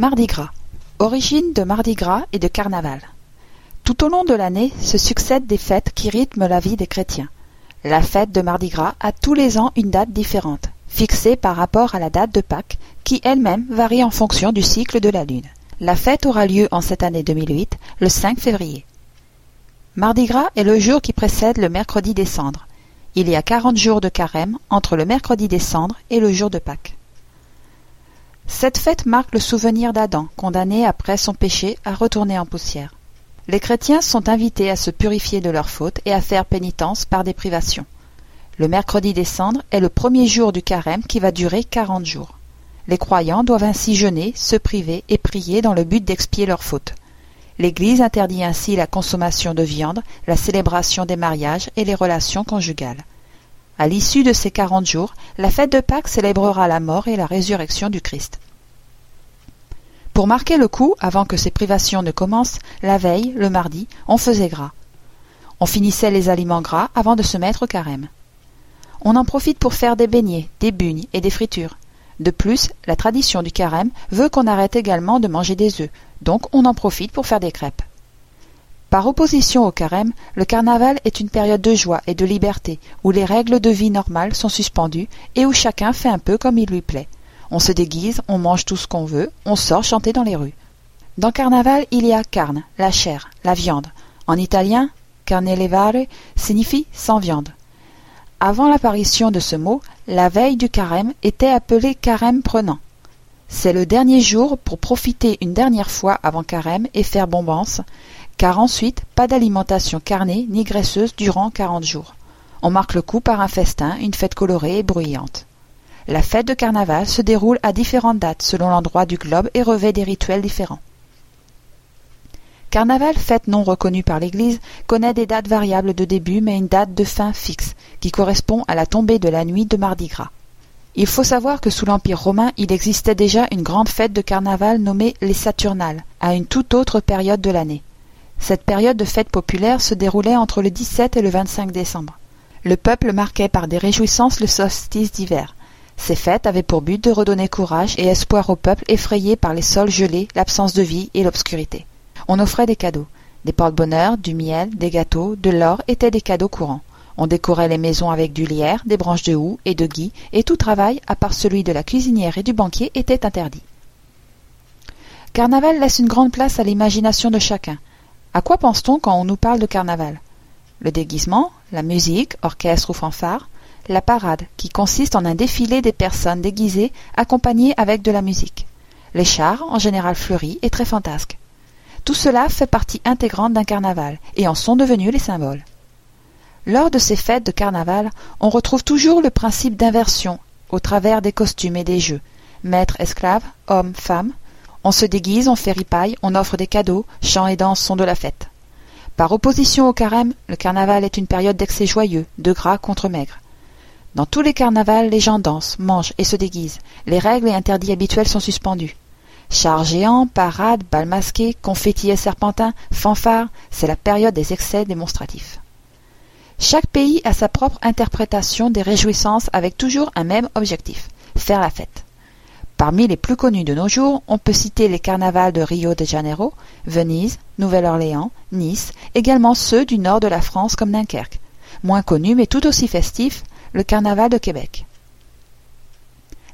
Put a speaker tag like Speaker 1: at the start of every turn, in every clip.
Speaker 1: Mardi gras. Origine de Mardi gras et de carnaval. Tout au long de l'année se succèdent des fêtes qui rythment la vie des chrétiens. La fête de Mardi gras a tous les ans une date différente, fixée par rapport à la date de Pâques, qui elle-même varie en fonction du cycle de la Lune. La fête aura lieu en cette année 2008, le 5 février. Mardi gras est le jour qui précède le mercredi des cendres. Il y a quarante jours de carême entre le mercredi des cendres et le jour de Pâques. Cette fête marque le souvenir d'Adam, condamné après son péché à retourner en poussière. Les chrétiens sont invités à se purifier de leurs fautes et à faire pénitence par des privations. Le mercredi des cendres est le premier jour du carême qui va durer quarante jours. Les croyants doivent ainsi jeûner, se priver et prier dans le but d'expier leurs fautes. L'Église interdit ainsi la consommation de viande, la célébration des mariages et les relations conjugales. À l'issue de ces quarante jours, la fête de Pâques célébrera la mort et la résurrection du Christ. Pour marquer le coup, avant que ces privations ne commencent, la veille, le mardi, on faisait gras. On finissait les aliments gras avant de se mettre au carême. On en profite pour faire des beignets, des bugnes et des fritures. De plus, la tradition du carême veut qu'on arrête également de manger des œufs, donc on en profite pour faire des crêpes. Par opposition au carême, le carnaval est une période de joie et de liberté, où les règles de vie normales sont suspendues et où chacun fait un peu comme il lui plaît. On se déguise, on mange tout ce qu'on veut, on sort chanter dans les rues. Dans carnaval, il y a carne, la chair, la viande. En italien, carne levare signifie sans viande. Avant l'apparition de ce mot, la veille du carême était appelée carême prenant. C'est le dernier jour pour profiter une dernière fois avant carême et faire bombance, car ensuite pas d'alimentation carnée ni graisseuse durant quarante jours. On marque le coup par un festin, une fête colorée et bruyante. La fête de carnaval se déroule à différentes dates selon l'endroit du globe et revêt des rituels différents. Carnaval, fête non reconnue par l'Église, connaît des dates variables de début mais une date de fin fixe, qui correspond à la tombée de la nuit de Mardi Gras. Il faut savoir que sous l'Empire romain, il existait déjà une grande fête de carnaval nommée les Saturnales, à une toute autre période de l'année. Cette période de fête populaire se déroulait entre le 17 et le 25 décembre. Le peuple marquait par des réjouissances le solstice d'hiver. Ces fêtes avaient pour but de redonner courage et espoir au peuple effrayé par les sols gelés, l'absence de vie et l'obscurité. On offrait des cadeaux. Des porte-bonheur, du miel, des gâteaux, de l'or étaient des cadeaux courants. On décorait les maisons avec du lierre, des branches de houx et de gui, et tout travail, à part celui de la cuisinière et du banquier, était interdit. Carnaval laisse une grande place à l'imagination de chacun. À quoi pense-t-on quand on nous parle de carnaval? Le déguisement, la musique, orchestre ou fanfare, la parade, qui consiste en un défilé des personnes déguisées accompagnées avec de la musique. Les chars, en général fleuris et très fantasques. Tout cela fait partie intégrante d'un carnaval, et en sont devenus les symboles. Lors de ces fêtes de carnaval, on retrouve toujours le principe d'inversion au travers des costumes et des jeux. Maître, esclave, homme, femme. On se déguise, on fait ripaille, on offre des cadeaux, chants et danses sont de la fête. Par opposition au carême, le carnaval est une période d'excès joyeux, de gras contre maigre. Dans tous les carnavals, les gens dansent, mangent et se déguisent. Les règles et interdits habituels sont suspendus. Chars géants, parades, bals masqués, confettis et serpentins, fanfares, c'est la période des excès démonstratifs. Chaque pays a sa propre interprétation des réjouissances avec toujours un même objectif, faire la fête. Parmi les plus connus de nos jours, on peut citer les carnavals de Rio de Janeiro, Venise, Nouvelle-Orléans, Nice, également ceux du nord de la France comme Dunkerque. Moins connus mais tout aussi festifs, le carnaval de Québec.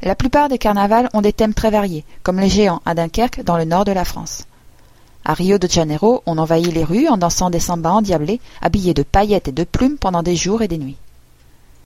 Speaker 1: La plupart des carnavals ont des thèmes très variés, comme les géants à Dunkerque dans le nord de la France. À Rio de Janeiro, on envahit les rues en dansant des sambas endiablés, habillés de paillettes et de plumes pendant des jours et des nuits.